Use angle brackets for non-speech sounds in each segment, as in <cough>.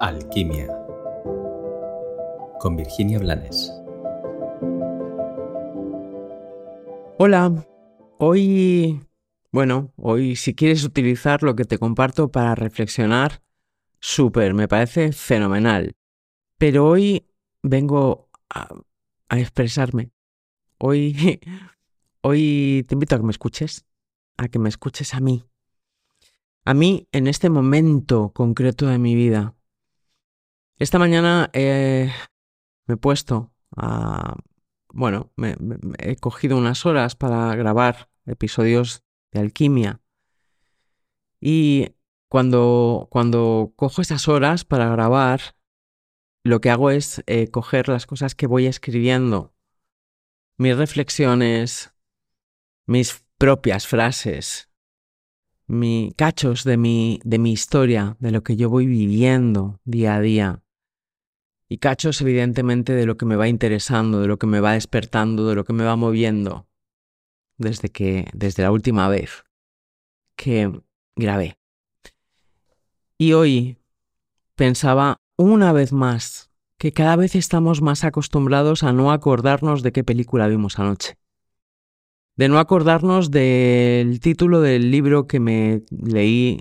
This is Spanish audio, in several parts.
Alquimia con Virginia Blanes. Hola, hoy, bueno, hoy si quieres utilizar lo que te comparto para reflexionar, súper, me parece fenomenal. Pero hoy vengo a, expresarme. Hoy, <laughs> hoy te invito a que me escuches, a que me escuches a mí. A mí, en este momento concreto de mi vida, esta mañana me he puesto a... Bueno, me, he cogido unas horas para grabar episodios de alquimia. Y cuando, cuando cojo esas horas para grabar, lo que hago es eh, coger las cosas que voy escribiendo, mis reflexiones, mis propias frases, mi, cachos de mi, de mi historia, de lo que yo voy viviendo día a día y cachos evidentemente de lo que me va interesando, de lo que me va despertando, de lo que me va moviendo desde que desde la última vez que grabé. Y hoy pensaba una vez más que cada vez estamos más acostumbrados a no acordarnos de qué película vimos anoche. De no acordarnos del título del libro que me leí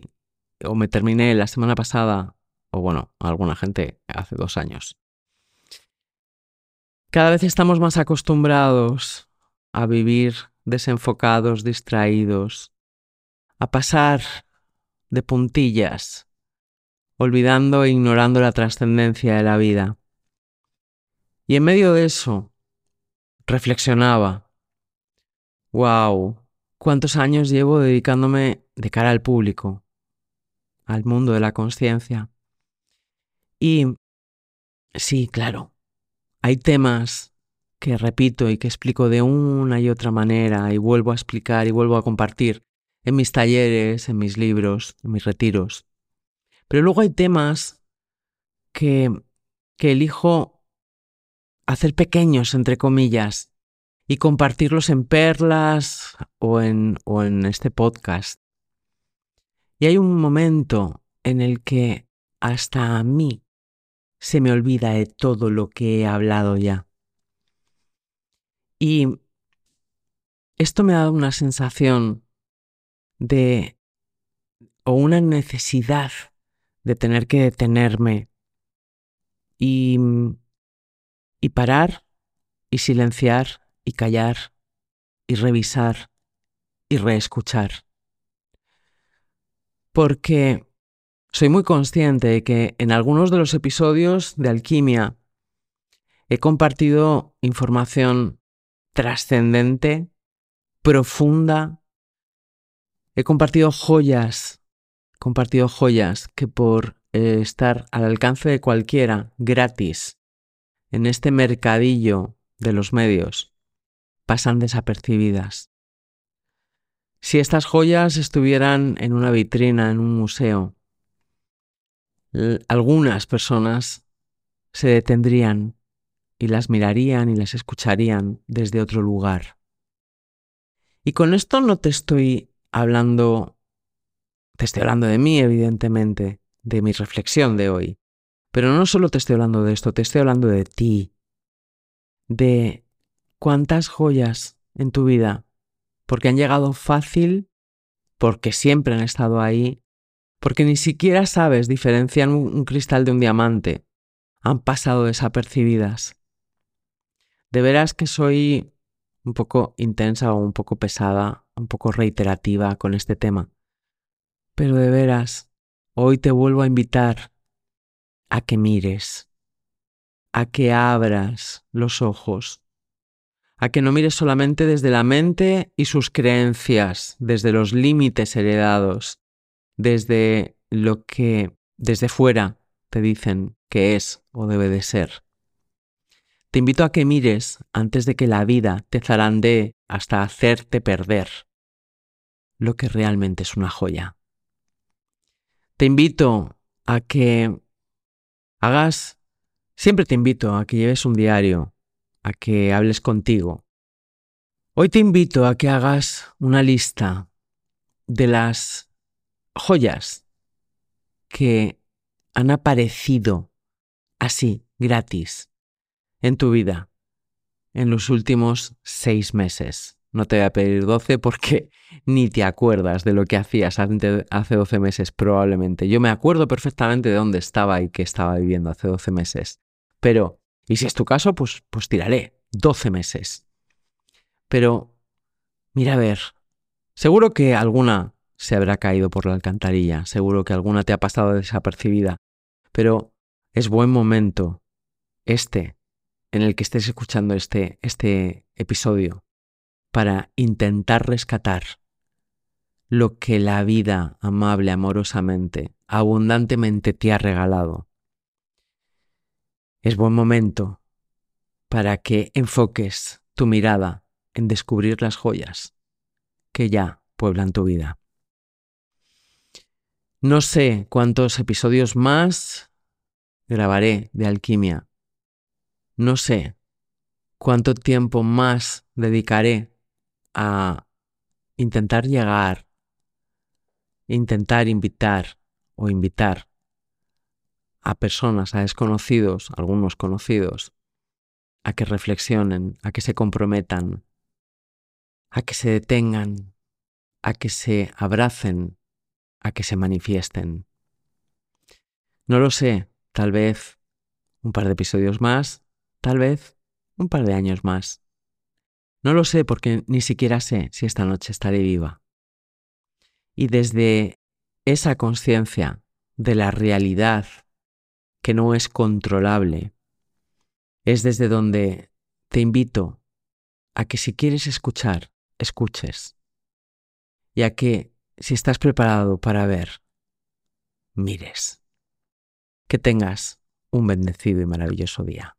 o me terminé la semana pasada o bueno, alguna gente hace dos años. Cada vez estamos más acostumbrados a vivir desenfocados, distraídos, a pasar de puntillas, olvidando e ignorando la trascendencia de la vida. Y en medio de eso, reflexionaba, wow, cuántos años llevo dedicándome de cara al público, al mundo de la conciencia. Y sí, claro, hay temas que repito y que explico de una y otra manera y vuelvo a explicar y vuelvo a compartir en mis talleres, en mis libros, en mis retiros. Pero luego hay temas que, que elijo hacer pequeños, entre comillas, y compartirlos en perlas o en, o en este podcast. Y hay un momento en el que hasta a mí se me olvida de todo lo que he hablado ya. Y esto me ha dado una sensación de o una necesidad de tener que detenerme y, y parar y silenciar y callar y revisar y reescuchar. Porque soy muy consciente de que en algunos de los episodios de Alquimia he compartido información trascendente, profunda. He compartido joyas, compartido joyas que por eh, estar al alcance de cualquiera, gratis, en este mercadillo de los medios, pasan desapercibidas. Si estas joyas estuvieran en una vitrina, en un museo, algunas personas se detendrían y las mirarían y las escucharían desde otro lugar. Y con esto no te estoy hablando, te estoy hablando de mí, evidentemente, de mi reflexión de hoy. Pero no solo te estoy hablando de esto, te estoy hablando de ti, de cuántas joyas en tu vida, porque han llegado fácil, porque siempre han estado ahí, porque ni siquiera sabes diferenciar un, cristal de un diamante. Han pasado desapercibidas. De veras que soy un poco intensa o un poco pesada, un poco reiterativa con este tema. Pero de veras, hoy te vuelvo a invitar a que mires, a que abras los ojos, a que no mires solamente desde la mente y sus creencias, desde los límites heredados, desde lo que desde fuera te dicen que es o debe de ser. Te invito a que mires antes de que la vida te zarandee hasta hacerte perder lo que realmente es una joya. Te invito a que hagas, siempre te invito a que lleves un diario, a que hables contigo. Hoy te invito a que hagas una lista de las joyas que han aparecido así, gratis, en tu vida en los últimos seis meses? No te voy a pedir 12 porque <laughs> ni te acuerdas de lo que hacías hace 12 meses probablemente. Yo me acuerdo perfectamente de dónde estaba y qué estaba viviendo hace 12 meses. Pero, y si es tu caso, pues, pues tiraré 12 meses. Pero, mira a ver, seguro que alguna se habrá caído por la alcantarilla, seguro que alguna te ha pasado desapercibida, pero es buen momento este en el que estés escuchando este, este episodio para intentar rescatar lo que la vida amable, amorosamente, abundantemente te ha regalado. Es buen momento para que enfoques tu mirada en descubrir las joyas que ya pueblan tu vida. No sé cuántos episodios más grabaré de alquimia. No sé cuánto tiempo más dedicaré a intentar llegar, intentar invitar o invitar a personas, a desconocidos, algunos conocidos, a que reflexionen, a que se comprometan, a que se detengan, a que se abracen, a que se manifiesten. No lo sé, tal vez un par de episodios más, tal vez un par de años más. No lo sé porque ni siquiera sé si esta noche estaré viva. Y desde esa conciencia de la realidad que no es controlable, es desde donde te invito a que si quieres escuchar, escuches. Y a que si estás preparado para ver, mires. Que tengas un bendecido y maravilloso día.